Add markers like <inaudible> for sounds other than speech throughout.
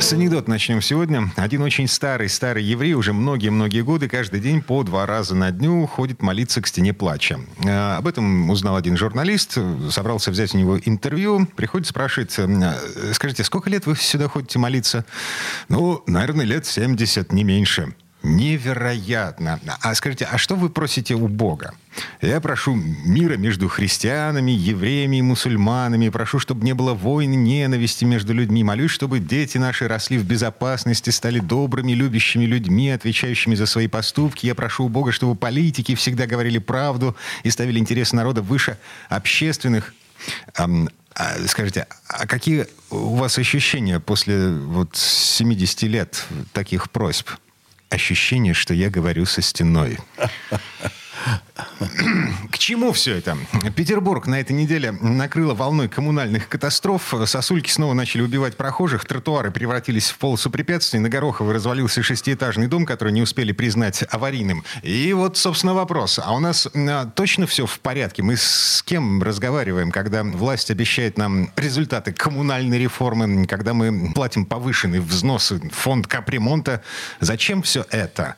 С анекдот начнем сегодня. Один очень старый-старый еврей уже многие-многие годы каждый день по два раза на дню ходит молиться к стене плача. Э, об этом узнал один журналист, собрался взять у него интервью, приходит, спрашивает, «Э, скажите, сколько лет вы сюда ходите молиться? Ну, наверное, лет 70, не меньше. Невероятно. А скажите, а что вы просите у Бога? Я прошу мира между христианами, евреями и мусульманами. Прошу, чтобы не было войны, ненависти между людьми. Молюсь, чтобы дети наши росли в безопасности, стали добрыми, любящими людьми, отвечающими за свои поступки. Я прошу у Бога, чтобы политики всегда говорили правду и ставили интересы народа выше общественных. А, скажите, а какие у вас ощущения после вот 70 лет таких просьб? Ощущение, что я говорю со стеной. К чему все это? Петербург на этой неделе накрыло волной коммунальных катастроф. Сосульки снова начали убивать прохожих. Тротуары превратились в полосу препятствий. На Горохово развалился шестиэтажный дом, который не успели признать аварийным. И вот, собственно, вопрос. А у нас а, точно все в порядке? Мы с кем разговариваем, когда власть обещает нам результаты коммунальной реформы, когда мы платим повышенные взносы фонд капремонта? Зачем все это?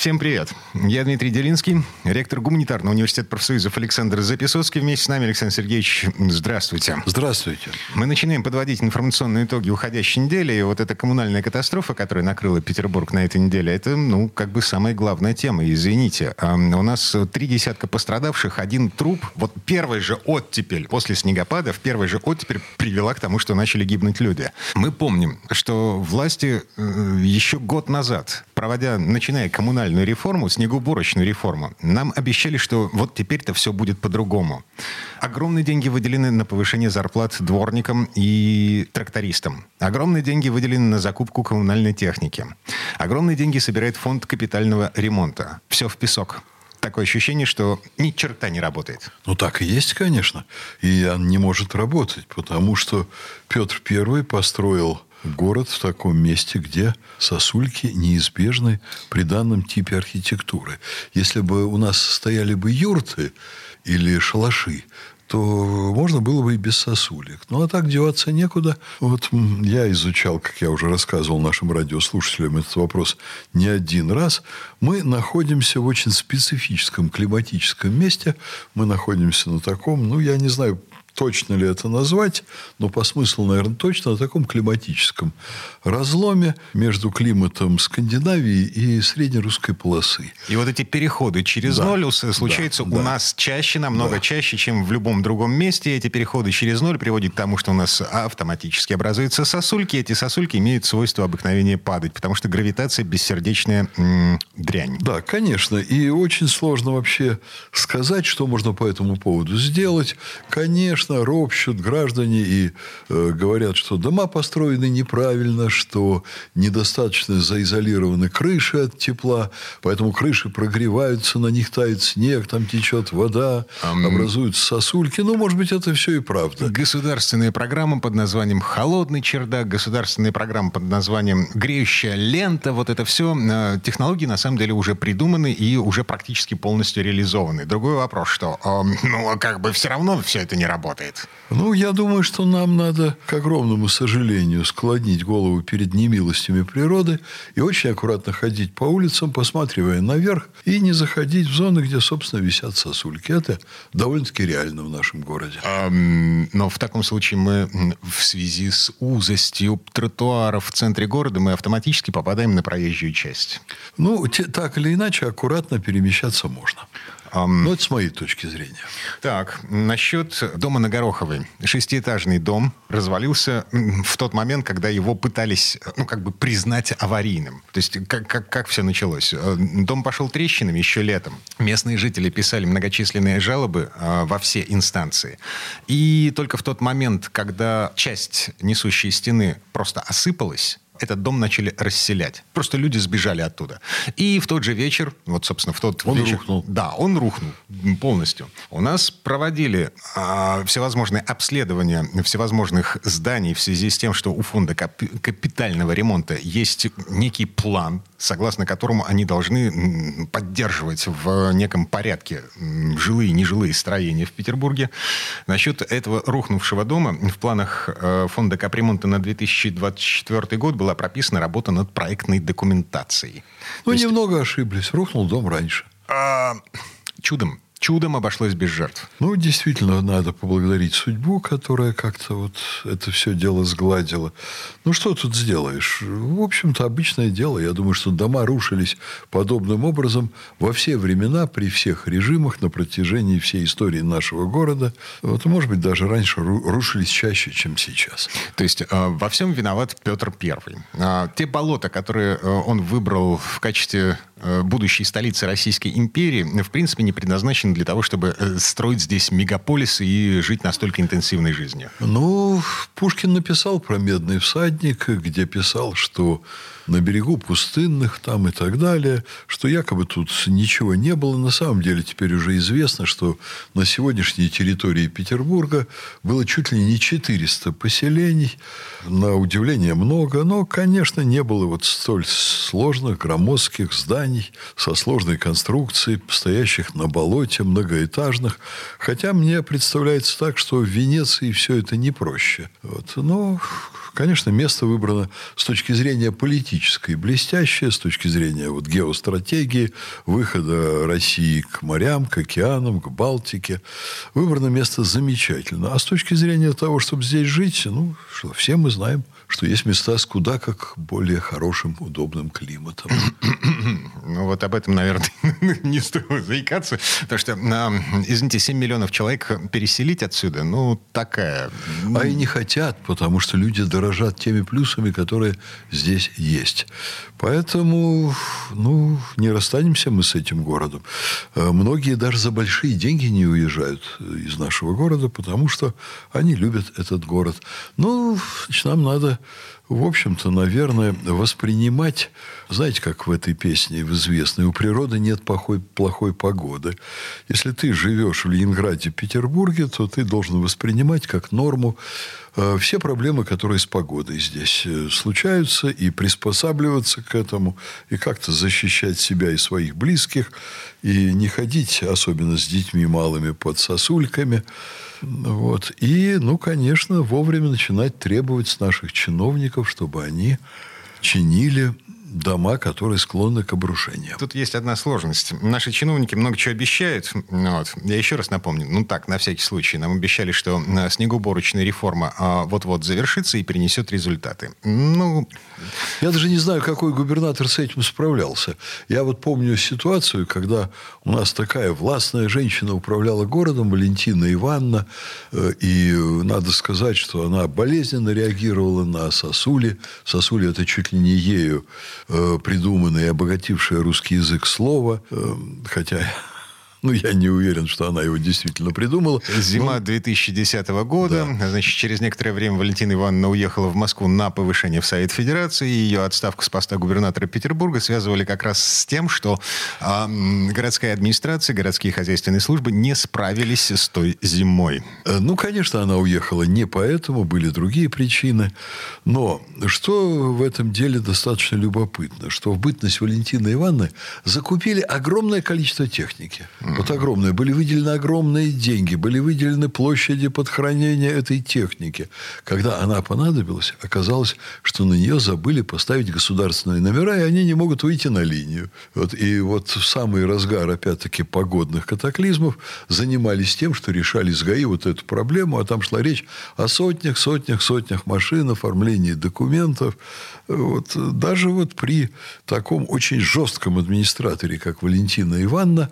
Всем привет. Я Дмитрий Делинский, ректор гуманитарного университета профсоюзов Александр Записоцкий. Вместе с нами Александр Сергеевич. Здравствуйте. Здравствуйте. Мы начинаем подводить информационные итоги уходящей недели. И вот эта коммунальная катастрофа, которая накрыла Петербург на этой неделе, это, ну, как бы самая главная тема. Извините. А у нас три десятка пострадавших, один труп. Вот первый же оттепель после снегопада, в первый же оттепель привела к тому, что начали гибнуть люди. Мы помним, что власти э, еще год назад, проводя, начиная коммунальную реформу, снегоуборочную реформу, нам обещали, что вот теперь-то все будет по-другому. Огромные деньги выделены на повышение зарплат дворникам и трактористам. Огромные деньги выделены на закупку коммунальной техники. Огромные деньги собирает фонд капитального ремонта. Все в песок такое ощущение, что ни черта не работает. Ну, так и есть, конечно. И он не может работать, потому что Петр Первый построил город в таком месте, где сосульки неизбежны при данном типе архитектуры. Если бы у нас стояли бы юрты или шалаши, то можно было бы и без сосулек. Ну, а так деваться некуда. Вот я изучал, как я уже рассказывал нашим радиослушателям этот вопрос не один раз. Мы находимся в очень специфическом климатическом месте. Мы находимся на таком, ну, я не знаю, точно ли это назвать, но по смыслу, наверное, точно, на таком климатическом разломе между климатом Скандинавии и среднерусской полосы. И вот эти переходы через да, ноль случаются да, у да. нас чаще, намного да. чаще, чем в любом другом месте. Эти переходы через ноль приводят к тому, что у нас автоматически образуются сосульки. Эти сосульки имеют свойство обыкновения падать, потому что гравитация бессердечная м- дрянь. Да, конечно. И очень сложно вообще сказать, что можно по этому поводу сделать. Конечно, конечно, ропщут граждане и э, говорят, что дома построены неправильно, что недостаточно заизолированы крыши от тепла, поэтому крыши прогреваются, на них тает снег, там течет вода, um... образуются сосульки. Ну, может быть, это все и правда. Государственная программа под названием «Холодный чердак», государственная программа под названием «Греющая лента», вот это все э, технологии на самом деле уже придуманы и уже практически полностью реализованы. Другой вопрос, что, э, ну, как бы все равно все это не работает работает? Ну, я думаю, что нам надо, к огромному сожалению, склонить голову перед немилостями природы и очень аккуратно ходить по улицам, посматривая наверх, и не заходить в зоны, где, собственно, висят сосульки. Это довольно-таки реально в нашем городе. А, но в таком случае мы в связи с узостью тротуаров в центре города мы автоматически попадаем на проезжую часть. Ну, те, так или иначе, аккуратно перемещаться можно. Ну, это с моей точки зрения. Так, насчет дома на Гороховой. Шестиэтажный дом развалился в тот момент, когда его пытались, ну, как бы признать аварийным. То есть, как, как, как все началось? Э, дом пошел трещинами еще летом. Местные жители писали многочисленные жалобы э, во все инстанции. И только в тот момент, когда часть несущей стены просто осыпалась, этот дом начали расселять. Просто люди сбежали оттуда. И в тот же вечер, вот, собственно, в тот он вечер... рухнул. Да, он рухнул полностью. У нас проводили э, всевозможные обследования всевозможных зданий в связи с тем, что у фонда капитального ремонта есть некий план, согласно которому они должны поддерживать в неком порядке жилые и нежилые строения в Петербурге. Насчет этого рухнувшего дома в планах э, фонда капремонта на 2024 год была прописана работа над проектной документацией. Ну, есть... немного ошиблись. Рухнул дом раньше. А, чудом чудом обошлось без жертв. Ну, действительно, надо поблагодарить судьбу, которая как-то вот это все дело сгладила. Ну, что тут сделаешь? В общем-то, обычное дело. Я думаю, что дома рушились подобным образом во все времена, при всех режимах, на протяжении всей истории нашего города. Вот, может быть, даже раньше рушились чаще, чем сейчас. То есть, э, во всем виноват Петр Первый. А, те болота, которые э, он выбрал в качестве будущей столицы Российской империи, в принципе, не предназначены для того, чтобы э, строить здесь мегаполис и жить настолько интенсивной жизнью? Ну, Пушкин написал про «Медный всадник», где писал, что на берегу пустынных там и так далее, что якобы тут ничего не было. На самом деле теперь уже известно, что на сегодняшней территории Петербурга было чуть ли не 400 поселений. На удивление много, но, конечно, не было вот столь сложных, громоздких зданий со сложной конструкцией, стоящих на болоте, многоэтажных. Хотя мне представляется так, что в Венеции все это не проще. Вот. Но, конечно, место выбрано с точки зрения политики политическое блестящее с точки зрения вот геостратегии, выхода России к морям, к океанам, к Балтике. Выбрано место замечательно. А с точки зрения того, чтобы здесь жить, ну, что, все мы знаем, что есть места с куда как более хорошим, удобным климатом. <coughs> Ну, вот об этом, наверное, <laughs> не стоит заикаться. Потому что, извините, 7 миллионов человек переселить отсюда, ну, такая... А и не хотят, потому что люди дорожат теми плюсами, которые здесь есть. Поэтому, ну, не расстанемся мы с этим городом. Э, многие даже за большие деньги не уезжают из нашего города, потому что они любят этот город. Ну, значит, нам надо в общем-то, наверное, воспринимать, знаете, как в этой песне в известной, у природы нет плохой, плохой погоды. Если ты живешь в Ленинграде, Петербурге, то ты должен воспринимать как норму э, все проблемы, которые с погодой здесь э, случаются, и приспосабливаться к этому, и как-то защищать себя и своих близких, и не ходить, особенно с детьми малыми, под сосульками, вот. И, ну, конечно, вовремя начинать требовать с наших чиновников, чтобы они чинили дома, которые склонны к обрушению. Тут есть одна сложность. Наши чиновники много чего обещают. Вот. Я еще раз напомню, ну так, на всякий случай, нам обещали, что э, снегоуборочная реформа а, вот-вот завершится и принесет результаты. Ну... Я даже не знаю, какой губернатор с этим справлялся. Я вот помню ситуацию, когда у нас такая властная женщина управляла городом, Валентина Ивановна, э, и надо сказать, что она болезненно реагировала на сосули. Сосули – это чуть ли не ею э, придуманное и обогатившее русский язык слово, э, хотя ну, я не уверен, что она его действительно придумала. Зима но... 2010 года. Да. Значит, через некоторое время Валентина Ивановна уехала в Москву на повышение в Совет Федерации. Ее отставку с поста губернатора Петербурга связывали как раз с тем, что э, городская администрация, городские хозяйственные службы не справились с той зимой. Э, ну, конечно, она уехала не поэтому, были другие причины. Но что в этом деле достаточно любопытно, что в бытность Валентины Ивановны закупили огромное количество техники. Вот огромные. Были выделены огромные деньги, были выделены площади под хранение этой техники. Когда она понадобилась, оказалось, что на нее забыли поставить государственные номера, и они не могут выйти на линию. Вот, и вот в самый разгар, опять-таки, погодных катаклизмов занимались тем, что решали с ГАИ вот эту проблему, а там шла речь о сотнях, сотнях, сотнях машин, оформлении документов. Вот, даже вот при таком очень жестком администраторе, как Валентина Ивановна,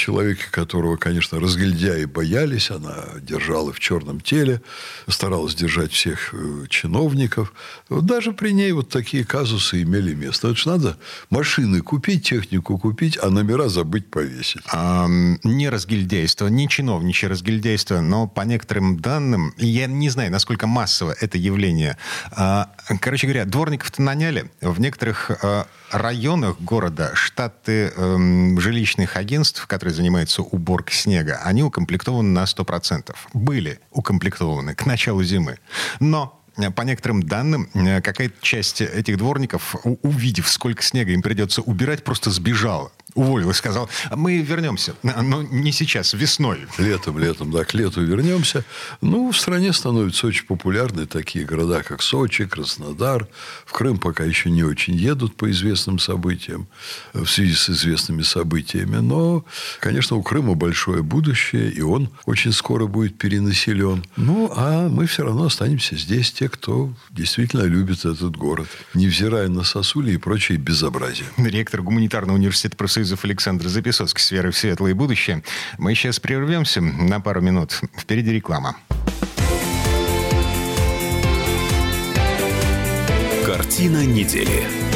человека, которого, конечно, разгильдяи боялись. Она держала в черном теле, старалась держать всех э, чиновников. Даже при ней вот такие казусы имели место. Это же надо машины купить, технику купить, а номера забыть повесить. А, не разгильдяйство, не чиновничье разгильдяйство, но по некоторым данным, я не знаю, насколько массово это явление. А, короче говоря, дворников-то наняли. В некоторых а, районах города штаты эм, жилищных агентств, которые занимаются уборкой снега, они укомплектованы на 100%. Были укомплектованы к началу зимы. Но э, по некоторым данным, э, какая-то часть этих дворников, увидев, сколько снега им придется убирать, просто сбежала уволил и сказал, мы вернемся, но не сейчас, весной. Летом, летом, да, к лету вернемся. Ну, в стране становятся очень популярны такие города, как Сочи, Краснодар. В Крым пока еще не очень едут по известным событиям, в связи с известными событиями. Но, конечно, у Крыма большое будущее, и он очень скоро будет перенаселен. Ну, а мы все равно останемся здесь, те, кто действительно любит этот город, невзирая на сосули и прочие безобразия. Ректор гуманитарного университета профессор Союзов Александр Записоцкий с верой в светлое будущее. Мы сейчас прервемся на пару минут. Впереди реклама. Картина недели.